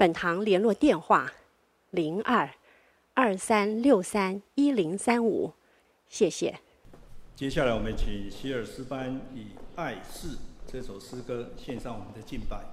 本堂联络电话：零二二三六三一零三五，谢谢。接下来，我们请希尔斯班以《爱是》这首诗歌献上我们的敬拜。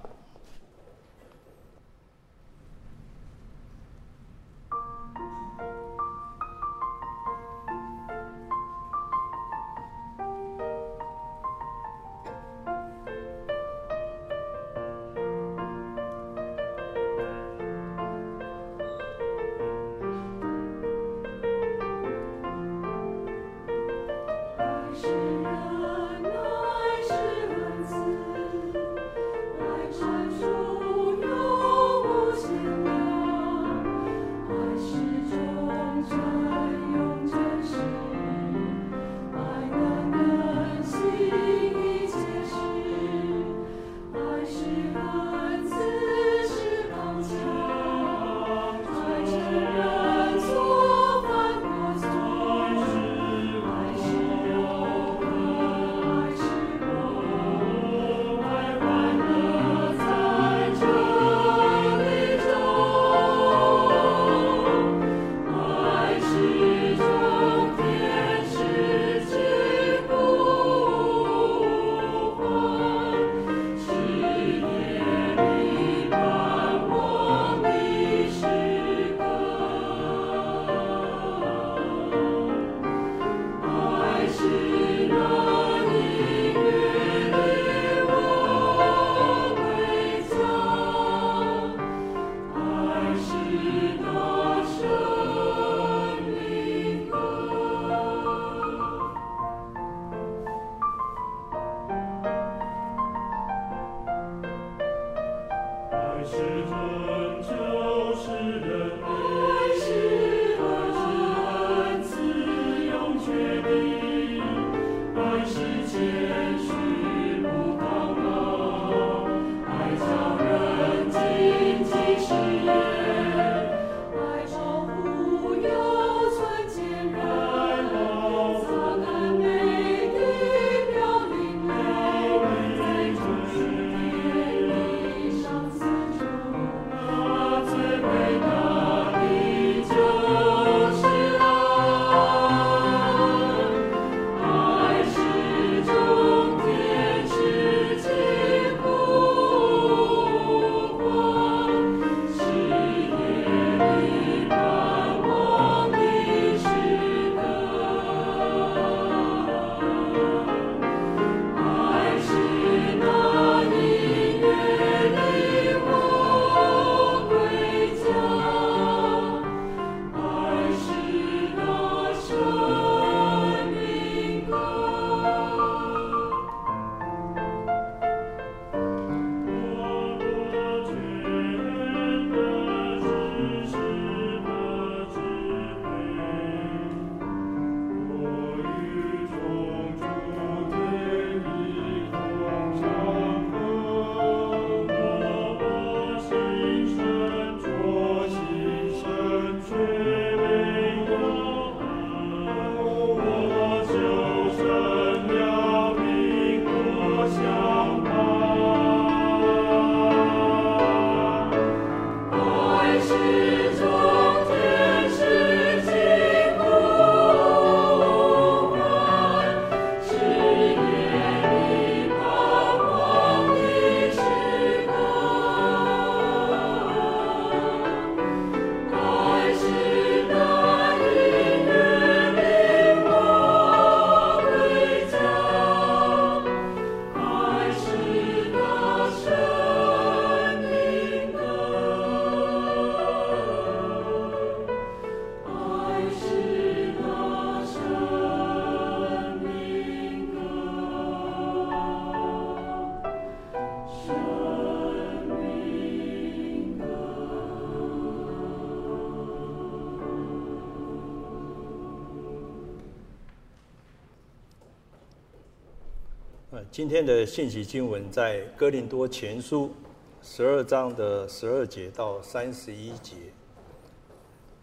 今天的信息经文在哥林多前书十二章的十二节到三十一节，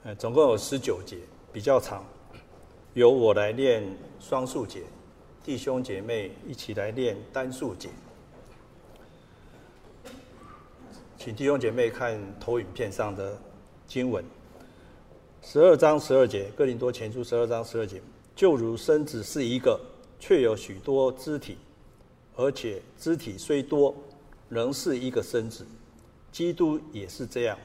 呃，总共有十九节，比较长。由我来念双数节，弟兄姐妹一起来念单数节。请弟兄姐妹看投影片上的经文，十二章十二节，哥林多前书十二章十二节，就如身子是一个，却有许多肢体，而且肢体虽多，仍是一个身子。基督也是这样。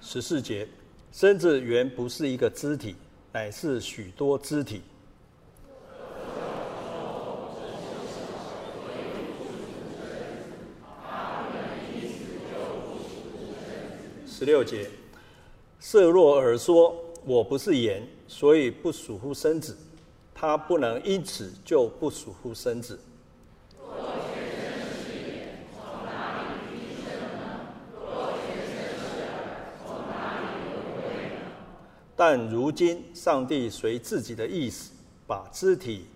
十四节，身子原不是一个肢体，乃是许多肢体。十六节，色若耳说我不是盐，所以不属乎身子，他不能因此就不属乎身子。但如今，上帝随自己的意思，把肢体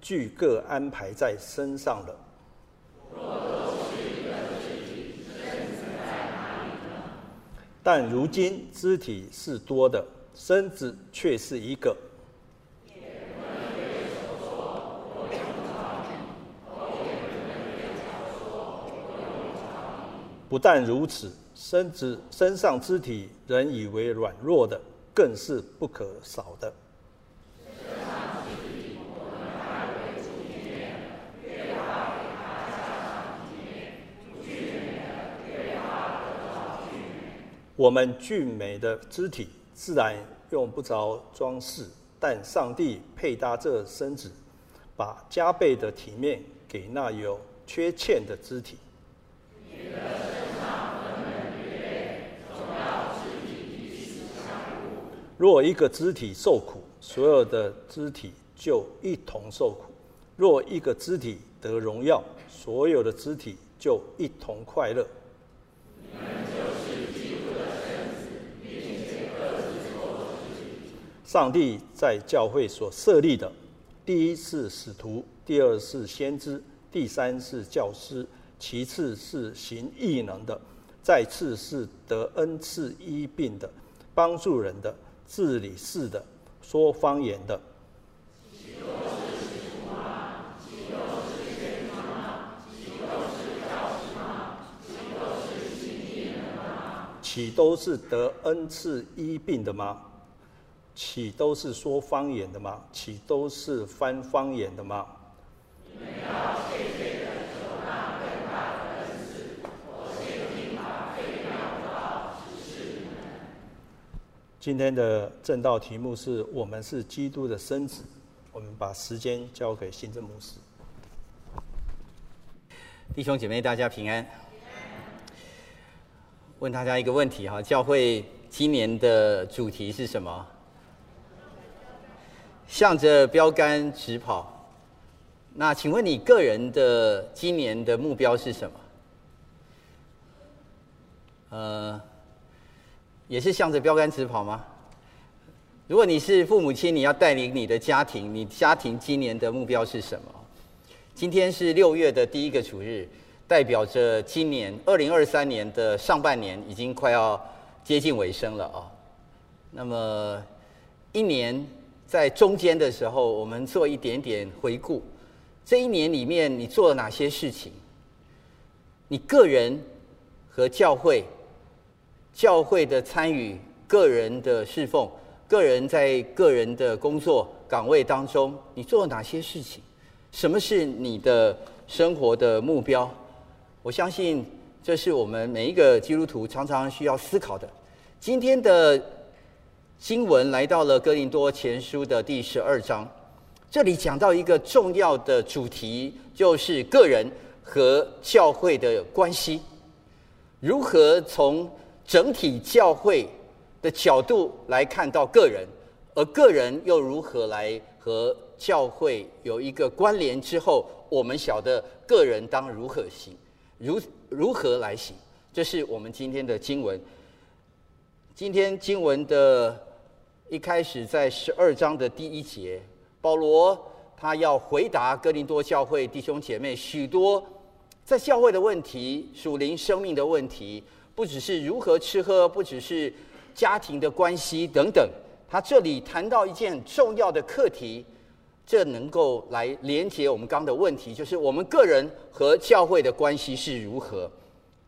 俱各安排在身上了。但如今肢体是多的，身子却是一个。不但如此，身子身上肢体仍以为软弱的。更是不可少的。我们俊美的肢体自然用不着装饰，但上帝配搭这身子，把加倍的体面给那有缺欠的肢体。若一个肢体受苦，所有的肢体就一同受苦；若一个肢体得荣耀，所有的肢体就一同快乐。上帝在教会所设立的，第一是使徒，第二是先知，第三是教师，其次是行异能的，再次是得恩赐医病的，帮助人的。治理事的，说方言的，岂都是得恩赐医病的吗？岂都是说方言的吗？岂都是翻方言的吗？今天的正道题目是我们是基督的身子。我们把时间交给新正牧师。弟兄姐妹，大家平安。问大家一个问题哈，教会今年的主题是什么？向着标杆直跑。那请问你个人的今年的目标是什么？呃。也是向着标杆直跑吗？如果你是父母亲，你要带领你的家庭，你家庭今年的目标是什么？今天是六月的第一个主日，代表着今年二零二三年的上半年已经快要接近尾声了啊。那么一年在中间的时候，我们做一点点回顾，这一年里面你做了哪些事情？你个人和教会。教会的参与，个人的侍奉，个人在个人的工作岗位当中，你做了哪些事情？什么是你的生活的目标？我相信这是我们每一个基督徒常常需要思考的。今天的经文来到了哥林多前书的第十二章，这里讲到一个重要的主题，就是个人和教会的关系，如何从整体教会的角度来看到个人，而个人又如何来和教会有一个关联之后，我们晓得个人当如何行，如如何来行。这是我们今天的经文。今天经文的一开始，在十二章的第一节，保罗他要回答哥林多教会弟兄姐妹许多在教会的问题、属灵生命的问题，不只是如何吃喝，不只是家庭的关系等等。他这里谈到一件重要的课题，这能够来连接我们刚刚的问题，就是我们个人和教会的关系是如何。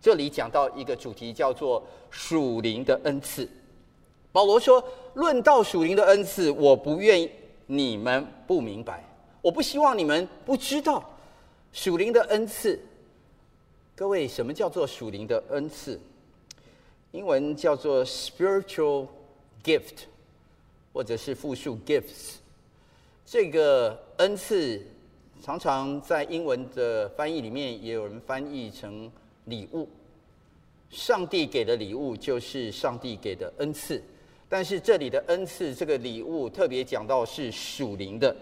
这里讲到一个主题，叫做属灵的恩赐。保罗说：“论到属灵的恩赐，我不愿你们不明白，我不希望你们不知道属灵的恩赐。”各位，什么叫做属灵的恩赐？英文叫做 spiritual gift，或者是复数 gifts。这个恩赐常常在英文的翻译里面，也有人翻译成。礼物，上帝给的礼物就是上帝给的恩赐，但是这里的恩赐这个礼物特别讲到是属灵的，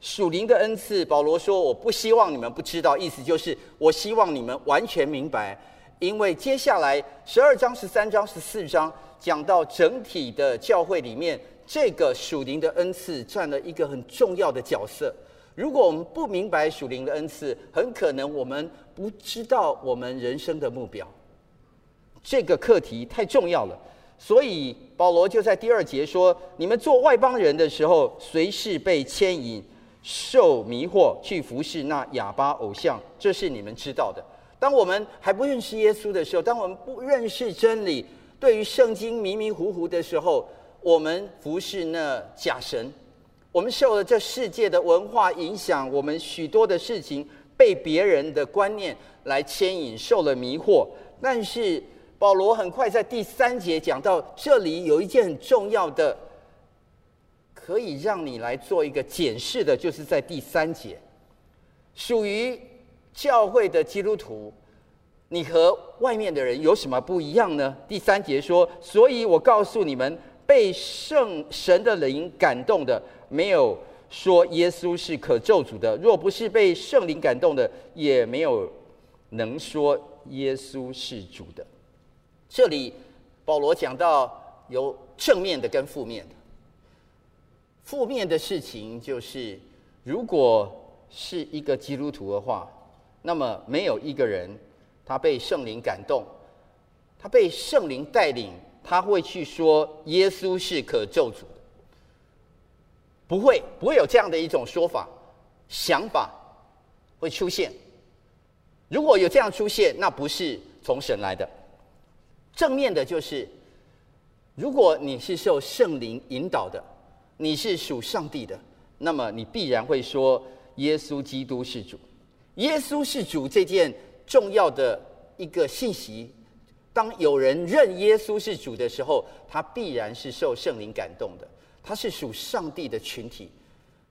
属灵的恩赐。保罗说：“我不希望你们不知道，意思就是我希望你们完全明白，因为接下来十二章、十三章、十四章讲到整体的教会里面，这个属灵的恩赐占了一个很重要的角色。”如果我们不明白属灵的恩赐，很可能我们不知道我们人生的目标。这个课题太重要了，所以保罗就在第二节说：“你们做外邦人的时候，随时被牵引、受迷惑，去服侍那哑巴偶像，这是你们知道的。当我们还不认识耶稣的时候，当我们不认识真理，对于圣经迷迷糊糊的时候，我们服侍那假神。”我们受了这世界的文化影响，我们许多的事情被别人的观念来牵引，受了迷惑。但是保罗很快在第三节讲到，这里有一件很重要的，可以让你来做一个检视的，就是在第三节，属于教会的基督徒，你和外面的人有什么不一样呢？第三节说，所以我告诉你们，被圣神的灵感动的。没有说耶稣是可咒诅的，若不是被圣灵感动的，也没有能说耶稣是主的。这里保罗讲到有正面的跟负面的。负面的事情就是，如果是一个基督徒的话，那么没有一个人他被圣灵感动，他被圣灵带领，他会去说耶稣是可咒诅的。不会，不会有这样的一种说法、想法会出现。如果有这样出现，那不是从神来的。正面的就是，如果你是受圣灵引导的，你是属上帝的，那么你必然会说耶稣基督是主。耶稣是主这件重要的一个信息，当有人认耶稣是主的时候，他必然是受圣灵感动的。他是属上帝的群体，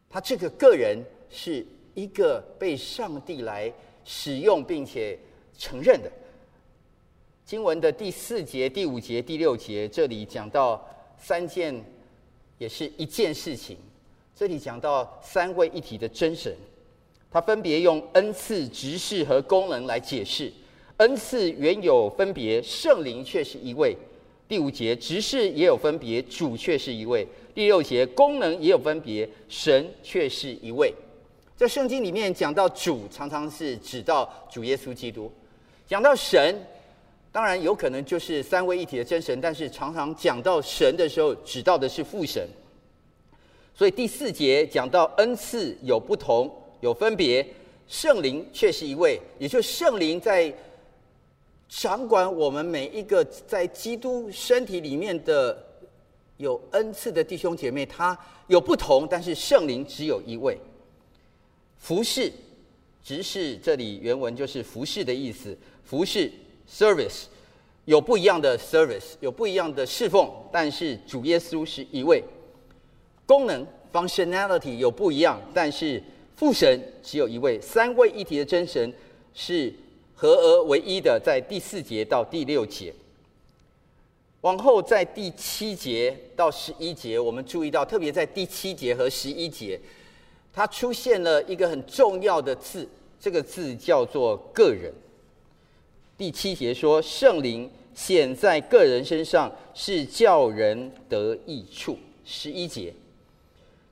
他这个个人是一个被上帝来使用并且承认的。经文的第四节、第五节、第六节，这里讲到三件，也是一件事情。这里讲到三位一体的真神，他分别用恩赐、职事和功能来解释。恩赐原有分别，圣灵却是一位。第五节，职事也有分别，主却是一位。第六节，功能也有分别，神却是一位。在圣经里面讲到主，常常是指到主耶稣基督；讲到神，当然有可能就是三位一体的真神，但是常常讲到神的时候，指到的是父神。所以第四节讲到恩赐有不同，有分别，圣灵却是一位，也就是圣灵在。掌管我们每一个在基督身体里面的有恩赐的弟兄姐妹，他有不同，但是圣灵只有一位。服侍，执事，这里原文就是服侍的意思。服侍 （service） 有不一样的 service，有不一样的侍奉，但是主耶稣是一位。功能 （functionality） 有不一样，但是父神只有一位。三位一体的真神是。合而为一的，在第四节到第六节，往后在第七节到十一节，我们注意到，特别在第七节和十一节，它出现了一个很重要的字，这个字叫做个人。第七节说，圣灵显在个人身上，是叫人得益处。十一节，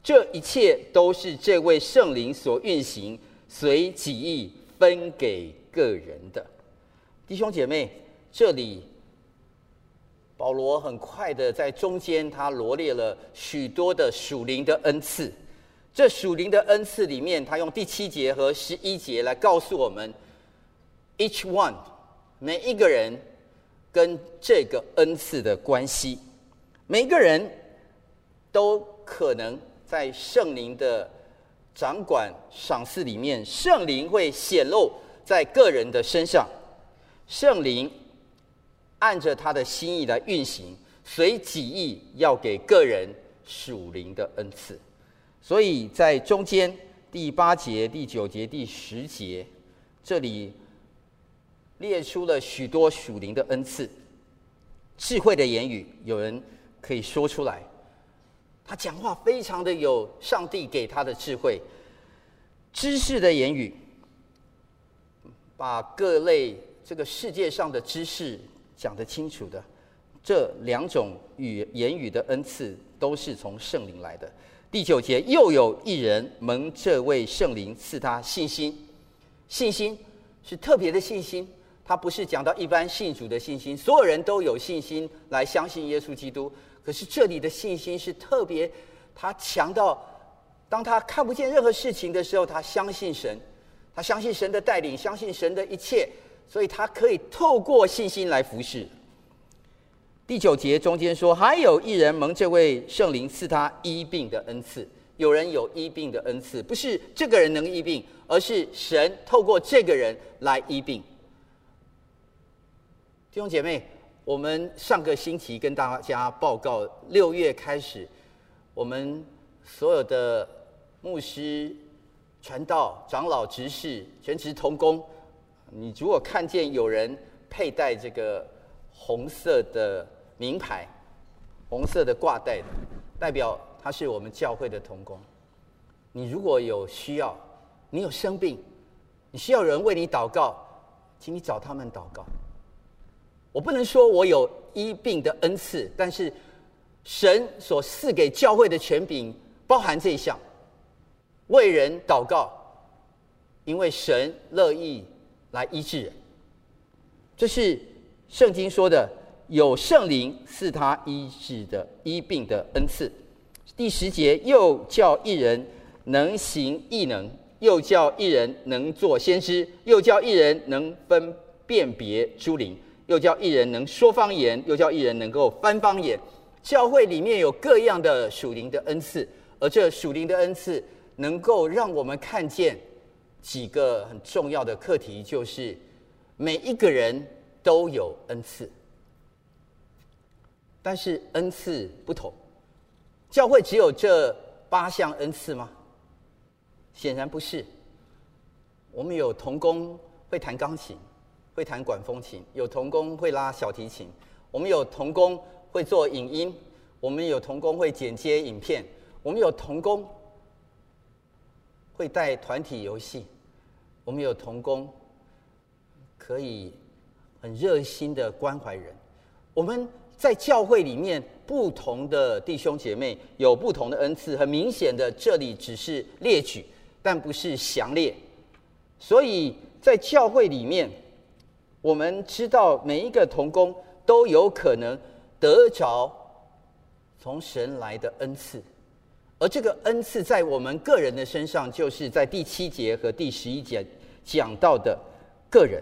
这一切都是这位圣灵所运行，随己意分给个人的。弟兄姐妹，这里保罗很快的在中间，他罗列了许多的属灵的恩赐。这属灵的恩赐里面，他用第七节和十一节来告诉我们，each one，每一个人跟这个恩赐的关系。每个人都可能在圣灵的掌管赏赐里面，圣灵会显露在个人的身上，圣灵按着他的心意来运行，随己意要给个人属灵的恩赐。所以在中间第八节、第九节、第十节，这里列出了许多属灵的恩赐。智慧的言语，有人可以说出来，他讲话非常的有上帝给他的智慧。知识的言语，把各类这个世界上的知识讲得清楚的，这两种语言语的恩赐，都是从圣灵来的。第九节，又有一人蒙这位圣灵赐他信心，信心是特别的信心，他不是讲到一般信主的信心，所有人都有信心来相信耶稣基督。可是这里的信心是特别，他强到当他看不见任何事情的时候，他相信神，他相信神的带领，相信神的一切，所以他可以透过信心来服侍。第九节中间说，还有一人蒙这位圣灵赐他医病的恩赐。有人有医病的恩赐，不是这个人能医病，而是神透过这个人来医病。弟兄姐妹，我们上个星期跟大家报告，六月开始，我们所有的牧师、传道、长老、执事、全职同工，你如果看见有人佩戴这个红色的。名牌，红色的挂带，代表他是我们教会的同工。你如果有需要，你有生病，你需要人为你祷告，请你找他们祷告。我不能说我有医病的恩赐，但是神所赐给教会的权柄包含这一项：为人祷告，因为神乐意来医治人。这是圣经说的。有圣灵赐他医治的医病的恩赐。第十节，又叫一人能行异能，又叫一人能作先知，又叫一人能分辨别诸灵，又叫一人能说方言，又叫一人能够翻方言。教会里面有各样的属灵的恩赐，而这属灵的恩赐能够让我们看见几个很重要的课题，就是每一个人都有恩赐。但是恩赐不同，教会只有这八项恩赐吗？显然不是。我们有童工会弹钢琴，会弹管风琴；有童工会拉小提琴；我们有童工会做影音；我们有童工会剪接影片；我们有童工会带团体游戏；我们有童工可以很热心的关怀人。我们。在教会里面，不同的弟兄姐妹有不同的恩赐。很明显的，这里只是列举，但不是详列。所以在教会里面，我们知道每一个童工都有可能得着从神来的恩赐，而这个恩赐在我们个人的身上，就是在第七节和第十一节讲到的个人。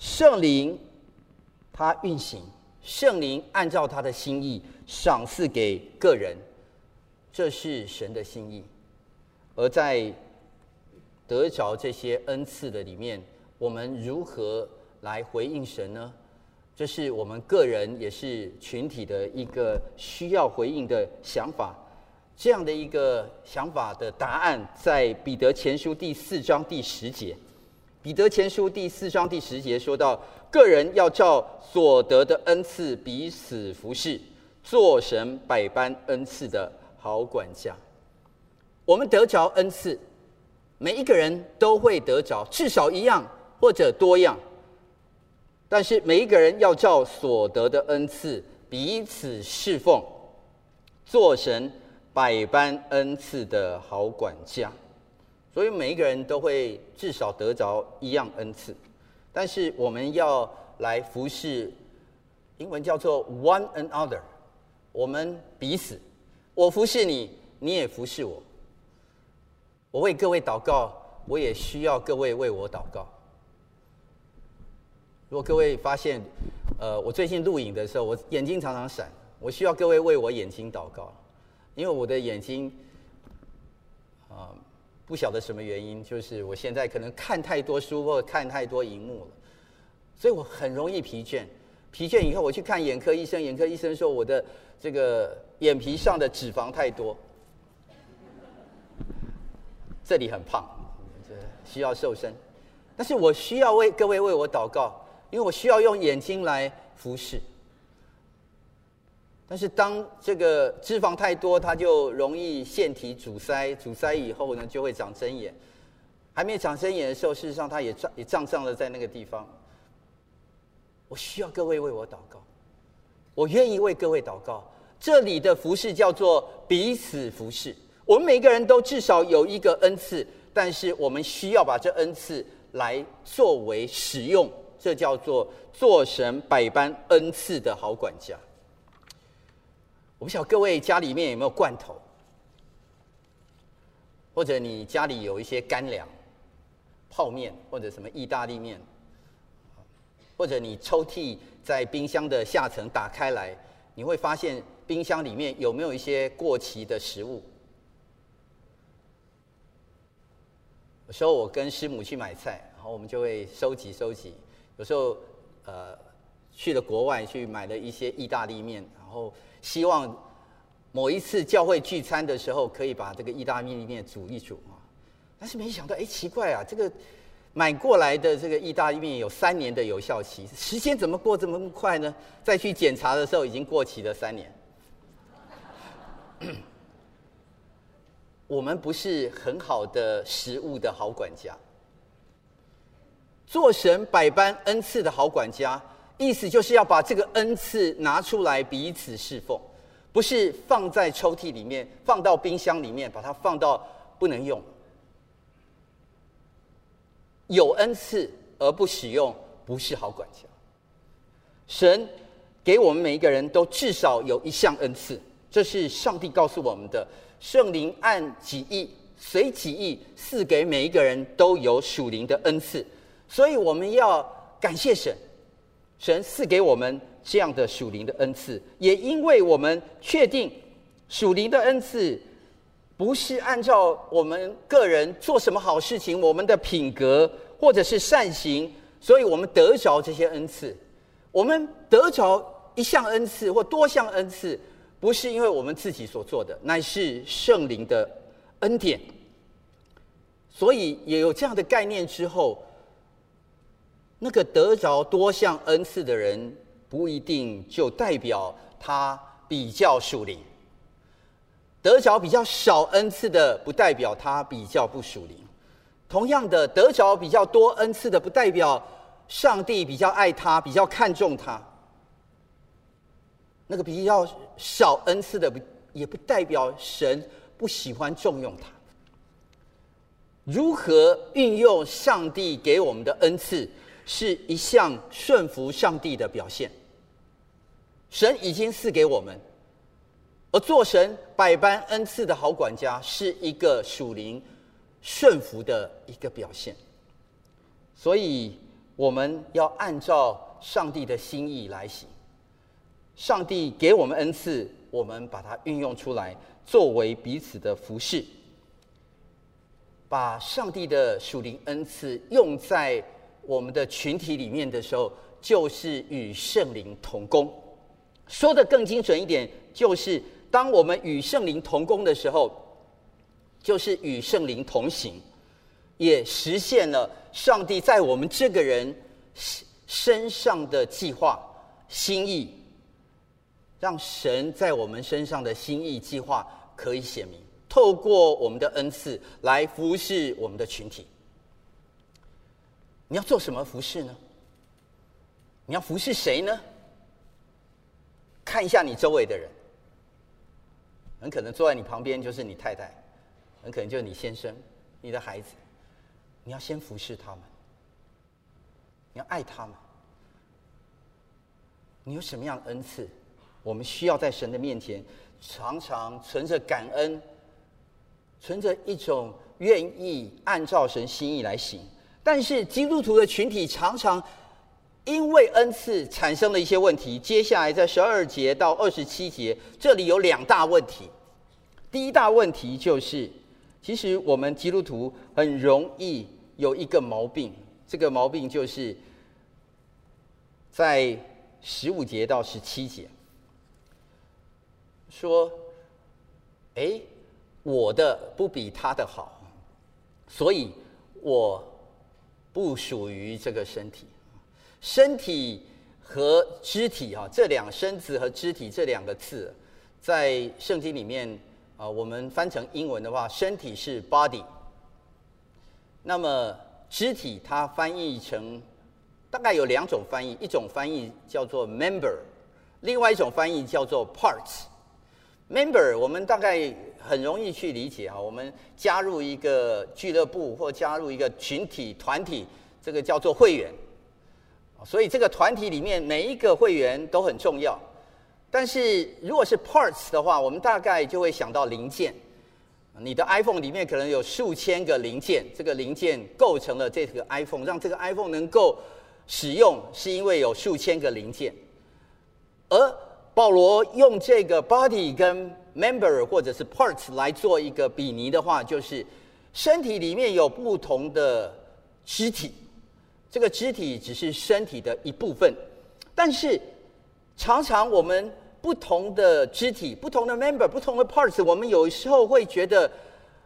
圣灵他运行。圣灵按照他的心意赏赐给个人，这是神的心意。而在得着这些恩赐的里面，我们如何来回应神呢？这是我们个人也是群体的一个需要回应的想法。这样的一个想法的答案，在彼得前书第四章第十节。彼得前书第四章第十节说到。个人要照所得的恩赐彼此服侍，做神百般恩赐的好管家。我们得着恩赐，每一个人都会得着至少一样或者多样，但是每一个人要照所得的恩赐彼此侍奉，做神百般恩赐的好管家。所以每一个人都会至少得着一样恩赐，但是我们要来服侍，英文叫做 one another，我们彼此，我服侍你，你也服侍我。我为各位祷告，我也需要各位为我祷告。如果各位发现，呃，我最近录影的时候，我眼睛常常闪，我需要各位为我眼睛祷告，因为我的眼睛，啊、不晓得什么原因，就是我现在可能看太多书或看太多荧幕了，所以我很容易疲倦。疲倦以后，我去看眼科医生，眼科医生说我的这个眼皮上的脂肪太多。这里很胖，需要瘦身，但是我需要为各位为我祷告，因为我需要用眼睛来服侍。但是当这个脂肪太多，它就容易腺体阻塞，阻塞以后呢，就会长针眼。还没长针眼的时候，事实上它也胀也胀胀的在那个地方。我需要各位为我祷告，我愿意为各位祷告。这里的服侍叫做彼此服侍。我们每个人都至少有一个恩赐，但是我们需要把这恩赐来作为使用，这叫做做神百般恩赐的好管家。我不晓得各位家里面有没有罐头，或者你家里有一些干粮、泡面或者什么意大利面，或者你抽屉在冰箱的下层打开来，你会发现冰箱里面有没有一些过期的食物？有时候我跟师母去买菜，然后我们就会收集收集。有时候，呃，去了国外去买了一些意大利面，然后希望某一次教会聚餐的时候可以把这个意大利面煮一煮啊。但是没想到，哎，奇怪啊，这个买过来的这个意大利面有三年的有效期，时间怎么过这么快呢？再去检查的时候，已经过期了三年。我们不是很好的食物的好管家，做神百般恩赐的好管家，意思就是要把这个恩赐拿出来彼此侍奉，不是放在抽屉里面，放到冰箱里面，把它放到不能用。有恩赐而不使用，不是好管家。神给我们每一个人都至少有一项恩赐，这是上帝告诉我们的。圣灵按己意，随己意赐给每一个人都有属灵的恩赐，所以我们要感谢神，神赐给我们这样的属灵的恩赐，也因为我们确定属灵的恩赐不是按照我们个人做什么好事情，我们的品格或者是善行，所以我们得着这些恩赐，我们得着一项恩赐或多项恩赐。不是因为我们自己所做的，乃是圣灵的恩典。所以也有这样的概念之后，那个得着多项恩赐的人，不一定就代表他比较属灵；得着比较少恩赐的，不代表他比较不属灵。同样的，得着比较多恩赐的，不代表上帝比较爱他，比较看重他。那个比较少恩赐的，也不代表神不喜欢重用他。如何运用上帝给我们的恩赐，是一项顺服上帝的表现。神已经赐给我们，而做神百般恩赐的好管家，是一个属灵顺服的一个表现。所以，我们要按照上帝的心意来行。上帝给我们恩赐，我们把它运用出来，作为彼此的服侍。把上帝的属灵恩赐用在我们的群体里面的时候，就是与圣灵同工。说的更精准一点，就是当我们与圣灵同工的时候，就是与圣灵同行，也实现了上帝在我们这个人身身上的计划心意。让神在我们身上的心意计划可以显明，透过我们的恩赐来服侍我们的群体。你要做什么服侍呢？你要服侍谁呢？看一下你周围的人，很可能坐在你旁边就是你太太，很可能就是你先生、你的孩子。你要先服侍他们，你要爱他们。你有什么样的恩赐？我们需要在神的面前常常存着感恩，存着一种愿意按照神心意来行。但是基督徒的群体常常因为恩赐产生了一些问题。接下来在十二节到二十七节，这里有两大问题。第一大问题就是，其实我们基督徒很容易有一个毛病，这个毛病就是在。十五节到十七节，说：“哎，我的不比他的好，所以我不属于这个身体。身体和肢体啊，这两身子和肢体这两个字，在圣经里面啊，我们翻成英文的话，身体是 body，那么肢体它翻译成。”大概有两种翻译，一种翻译叫做 member，另外一种翻译叫做 parts。Member 我们大概很容易去理解啊，我们加入一个俱乐部或加入一个群体团体，这个叫做会员。所以这个团体里面每一个会员都很重要。但是如果是 parts 的话，我们大概就会想到零件。你的 iPhone 里面可能有数千个零件，这个零件构成了这个 iPhone，让这个 iPhone 能够。使用是因为有数千个零件，而保罗用这个 body 跟 member 或者是 parts 来做一个比拟的话，就是身体里面有不同的肢体，这个肢体只是身体的一部分，但是常常我们不同的肢体、不同的 member、不同的 parts，我们有时候会觉得，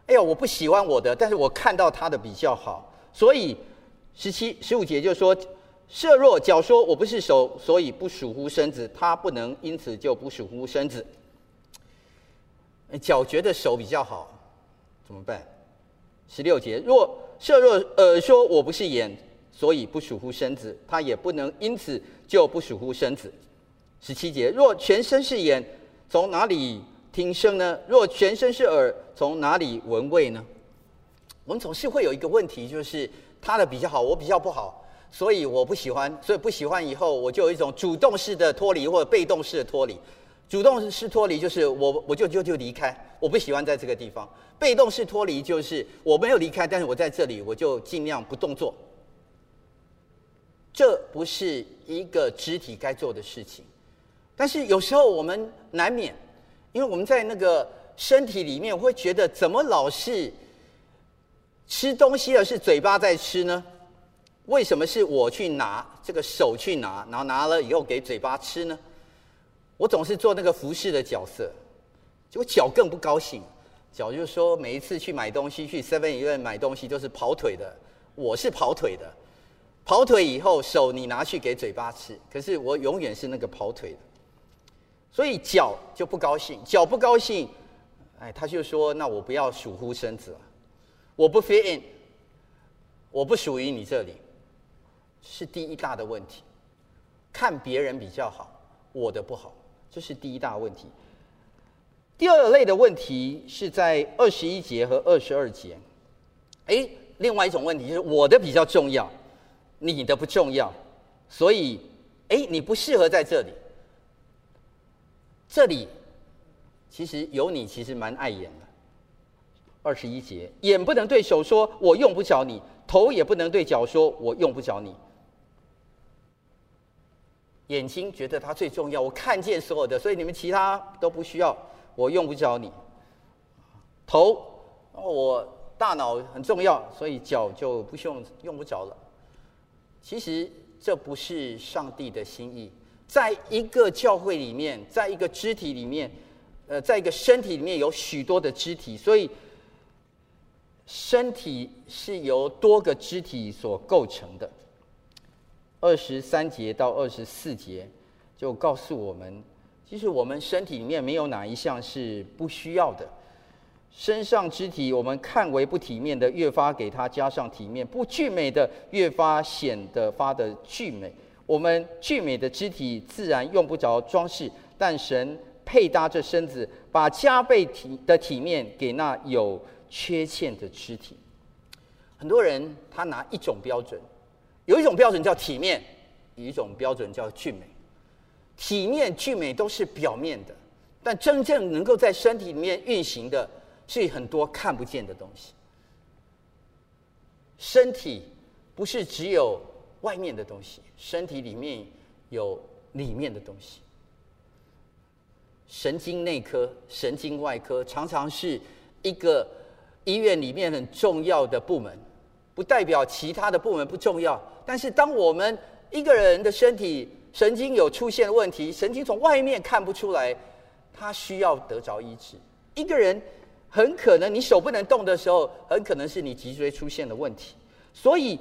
哎呀，我不喜欢我的，但是我看到他的比较好，所以十七、十五节就说。设若脚说我不是手，所以不属乎身子，他不能因此就不属乎身子。脚觉得手比较好，怎么办？十六节，若设若耳说我不是眼，所以不属乎身子，他也不能因此就不属乎身子。十七节，若全身是眼，从哪里听声呢？若全身是耳，从哪里闻味呢？我们总是会有一个问题，就是他的比较好，我比较不好。所以我不喜欢，所以不喜欢以后，我就有一种主动式的脱离或者被动式的脱离。主动式脱离就是我我就就就离开，我不喜欢在这个地方。被动式脱离就是我没有离开，但是我在这里，我就尽量不动作。这不是一个肢体该做的事情。但是有时候我们难免，因为我们在那个身体里面会觉得，怎么老是吃东西而是嘴巴在吃呢？为什么是我去拿这个手去拿，然后拿了以后给嘴巴吃呢？我总是做那个服侍的角色，结果脚更不高兴。脚就说每一次去买东西，去 Seven Eleven 买东西都是跑腿的，我是跑腿的，跑腿以后手你拿去给嘴巴吃，可是我永远是那个跑腿的，所以脚就不高兴，脚不高兴，哎，他就说那我不要属乎身子了，我不 fit in，我不属于你这里。是第一大的问题，看别人比较好，我的不好，这是第一大问题。第二类的问题是在二十一节和二十二节。哎，另外一种问题就是我的比较重要，你的不重要，所以哎，你不适合在这里。这里其实有你，其实蛮碍眼的。二十一节，眼不能对手说“我用不着你”，头也不能对脚说“我用不着你”。眼睛觉得它最重要，我看见所有的，所以你们其他都不需要，我用不着你。头，我大脑很重要，所以脚就不用用不着了。其实这不是上帝的心意，在一个教会里面，在一个肢体里面，呃，在一个身体里面有许多的肢体，所以身体是由多个肢体所构成的。二十三节到二十四节就告诉我们，其实我们身体里面没有哪一项是不需要的。身上肢体我们看为不体面的，越发给它加上体面；不俊美的，越发显得发的俊美。我们俊美的肢体自然用不着装饰，但神配搭着身子，把加倍体的体面给那有缺陷的肢体。很多人他拿一种标准，有一种标准叫体面，有一种标准叫俊美。体面、俊美都是表面的，但真正能够在身体里面运行的，是很多看不见的东西。身体不是只有外面的东西，身体里面有里面的东西。神经内科、神经外科常常是一个医院里面很重要的部门，不代表其他的部门不重要。但是，当我们一个人的身体神经有出现问题，神经从外面看不出来，他需要得着医治。一个人。很可能你手不能动的时候，很可能是你脊椎出现的问题。所以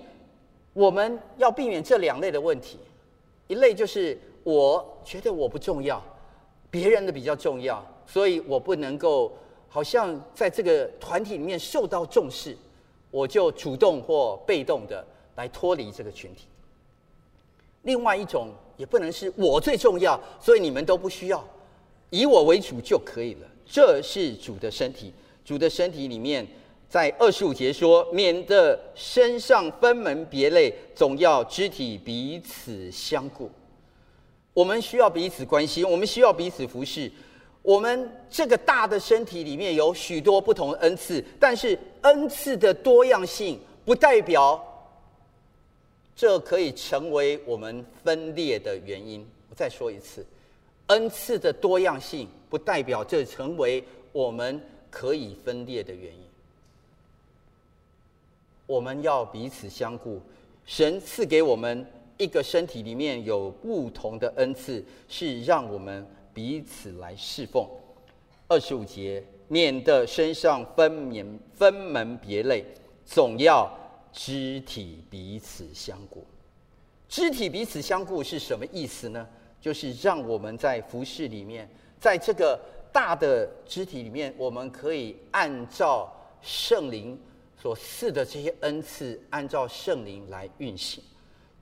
我们要避免这两类的问题。一类就是我觉得我不重要，别人的比较重要，所以我不能够好像在这个团体里面受到重视，我就主动或被动的来脱离这个群体。另外一种也不能是我最重要，所以你们都不需要，以我为主就可以了。这是主的身体。主的身体里面，在二十五节说：“免得身上分门别类，总要肢体彼此相顾。”我们需要彼此关心，我们需要彼此服侍。我们这个大的身体里面有许多不同的恩赐，但是恩赐的多样性不代表这可以成为我们分裂的原因。我再说一次，恩赐的多样性不代表这成为我们。可以分裂的原因，我们要彼此相顾。神赐给我们一个身体，里面有不同的恩赐，是让我们彼此来侍奉。二十五节，免得身上分门分门别类，总要肢体彼此相顾。肢体彼此相顾是什么意思呢？就是让我们在服饰里面，在这个。大的肢体里面，我们可以按照圣灵所赐的这些恩赐，按照圣灵来运行。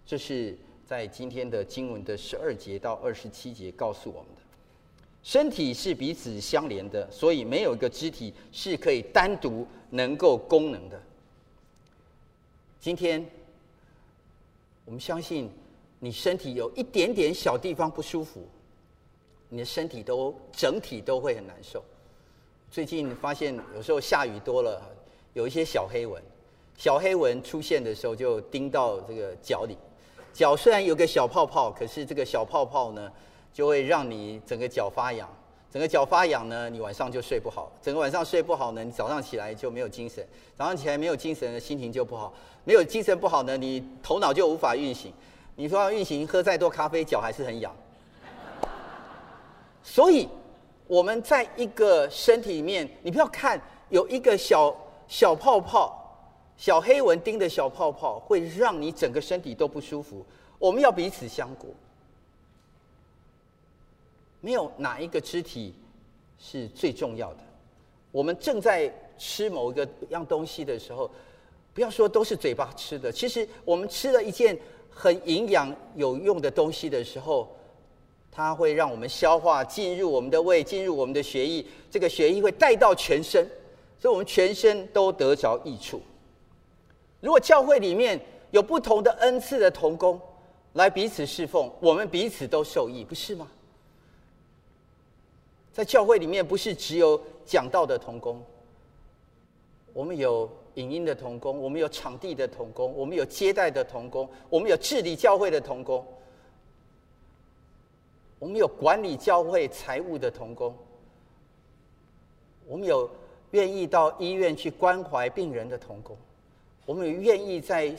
这是在今天的经文的十二节到二十七节告诉我们的。身体是彼此相连的，所以没有一个肢体是可以单独能够功能的。今天我们相信，你身体有一点点小地方不舒服。你的身体都整体都会很难受。最近发现有时候下雨多了，有一些小黑纹。小黑纹出现的时候就叮到这个脚里。脚虽然有个小泡泡，可是这个小泡泡呢，就会让你整个脚发痒。整个脚发痒呢，你晚上就睡不好。整个晚上睡不好呢，你早上起来就没有精神。早上起来没有精神，心情就不好。没有精神不好呢，你头脑就无法运行。你说要运行，喝再多咖啡，脚还是很痒。所以，我们在一个身体里面，你不要看有一个小小泡泡、小黑纹钉的小泡泡，会让你整个身体都不舒服。我们要彼此相顾，没有哪一个肢体是最重要的。我们正在吃某一个样东西的时候，不要说都是嘴巴吃的，其实我们吃了一件很营养有用的东西的时候。它会让我们消化进入我们的胃，进入我们的血液，这个血液会带到全身，所以我们全身都得着益处。如果教会里面有不同的恩赐的同工来彼此侍奉，我们彼此都受益，不是吗？在教会里面，不是只有讲道的同工，我们有影音的同工，我们有场地的同工，我们有接待的同工，我们有治理教会的同工。我们有管理教会财务的同工，我们有愿意到医院去关怀病人的同工，我们有愿意在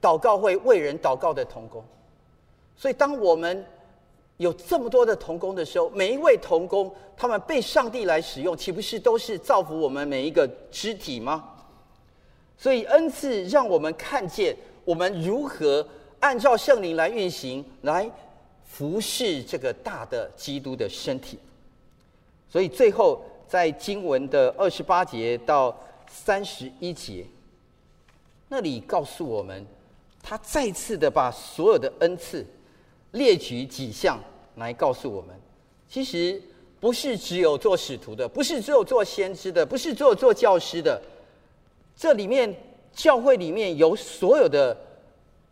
祷告会为人祷告的同工。所以，当我们有这么多的童工的时候，每一位童工，他们被上帝来使用，岂不是都是造福我们每一个肢体吗？所以，恩赐让我们看见我们如何按照圣灵来运行，来。服侍这个大的基督的身体，所以最后在经文的二十八节到三十一节，那里告诉我们，他再次的把所有的恩赐列举几项来告诉我们，其实不是只有做使徒的，不是只有做先知的，不是只有做教师的，这里面教会里面有所有的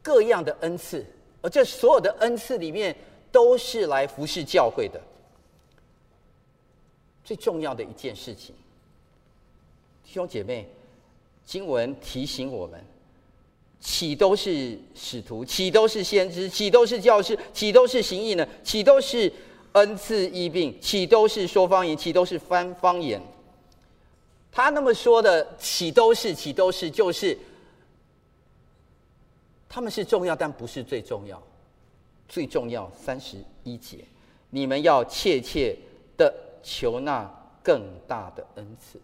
各样的恩赐，而这所有的恩赐里面都是来服侍教会的。最重要的一件事情，弟兄姐妹，经文提醒我们：岂都是使徒？岂都是先知？岂都是教师？岂都是行义呢？岂都是恩赐医病？岂都是说方言？岂都是翻方言？他那么说的，岂都是？岂都是？就是他们是重要，但不是最重要。最重要，三十一节，你们要切切的。求那更大的恩赐，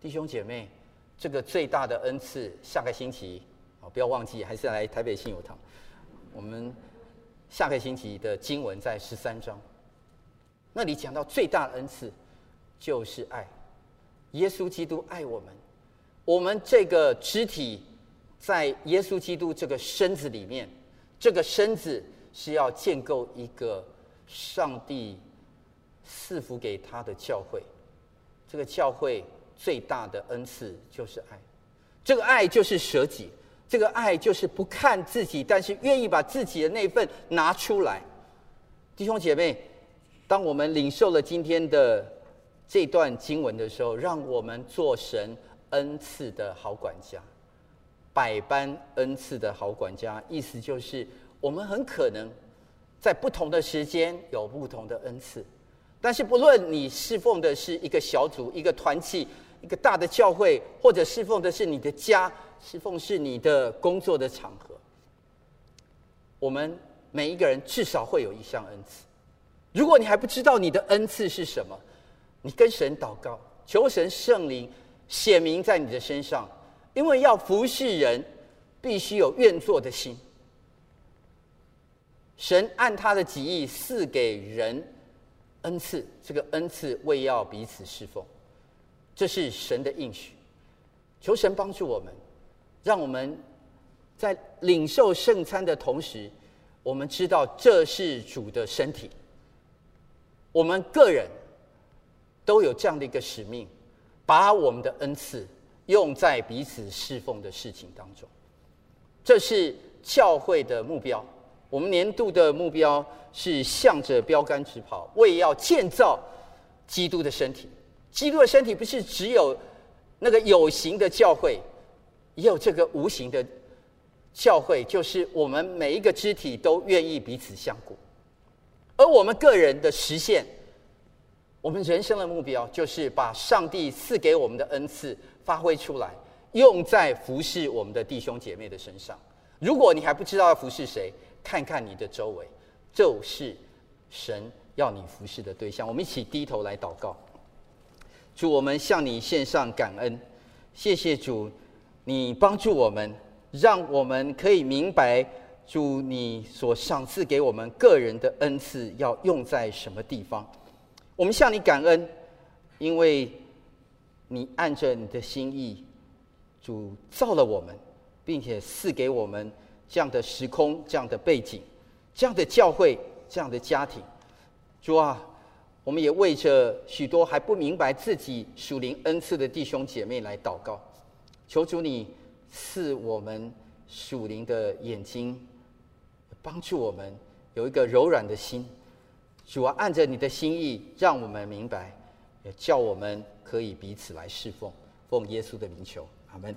弟兄姐妹，这个最大的恩赐，下个星期不要忘记，还是来台北信友堂。我们下个星期的经文在十三章，那里讲到最大的恩赐就是爱。耶稣基督爱我们，我们这个肢体在耶稣基督这个身子里面，这个身子是要建构一个上帝。赐福给他的教会，这个教会最大的恩赐就是爱，这个爱就是舍己，这个爱就是不看自己，但是愿意把自己的那份拿出来。弟兄姐妹，当我们领受了今天的这段经文的时候，让我们做神恩赐的好管家，百般恩赐的好管家，意思就是我们很可能在不同的时间有不同的恩赐。但是，不论你侍奉的是一个小组、一个团体、一个大的教会，或者侍奉的是你的家，侍奉是你的工作的场合，我们每一个人至少会有一项恩赐。如果你还不知道你的恩赐是什么，你跟神祷告，求神圣灵显明在你的身上，因为要服侍人，必须有愿做的心。神按他的旨意赐给人。恩赐，这个恩赐为要彼此侍奉，这是神的应许。求神帮助我们，让我们在领受圣餐的同时，我们知道这是主的身体。我们个人都有这样的一个使命，把我们的恩赐用在彼此侍奉的事情当中。这是教会的目标。我们年度的目标是向着标杆直跑，为要建造基督的身体。基督的身体不是只有那个有形的教会，也有这个无形的教会，就是我们每一个肢体都愿意彼此相顾。而我们个人的实现，我们人生的目标，就是把上帝赐给我们的恩赐发挥出来，用在服侍我们的弟兄姐妹的身上。如果你还不知道要服侍谁，看看你的周围，就是神要你服侍的对象。我们一起低头来祷告。主，我们向你献上感恩，谢谢主，你帮助我们，让我们可以明白主你所赏赐给我们个人的恩赐要用在什么地方。我们向你感恩，因为你按着你的心意，主造了我们，并且赐给我们。这样的时空，这样的背景，这样的教会，这样的家庭，主啊，我们也为着许多还不明白自己属灵恩赐的弟兄姐妹来祷告，求主你赐我们属灵的眼睛，帮助我们有一个柔软的心。主啊，按着你的心意，让我们明白，也叫我们可以彼此来侍奉，奉耶稣的名求，阿门。